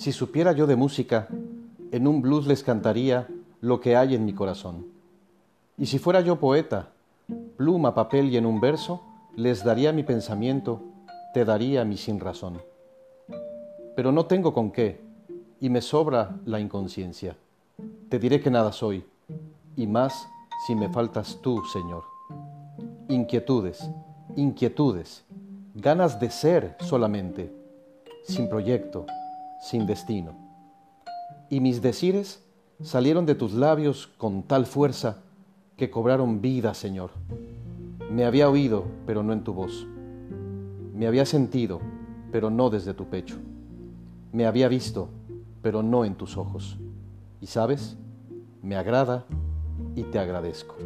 Si supiera yo de música, en un blues les cantaría lo que hay en mi corazón. Y si fuera yo poeta, pluma, papel y en un verso, les daría mi pensamiento, te daría mi sin razón. Pero no tengo con qué, y me sobra la inconsciencia. Te diré que nada soy, y más si me faltas tú, Señor. Inquietudes, inquietudes, ganas de ser solamente, sin proyecto, sin destino. Y mis decires salieron de tus labios con tal fuerza que cobraron vida, Señor. Me había oído, pero no en tu voz. Me había sentido, pero no desde tu pecho. Me había visto, pero no en tus ojos. Y sabes, me agrada y te agradezco.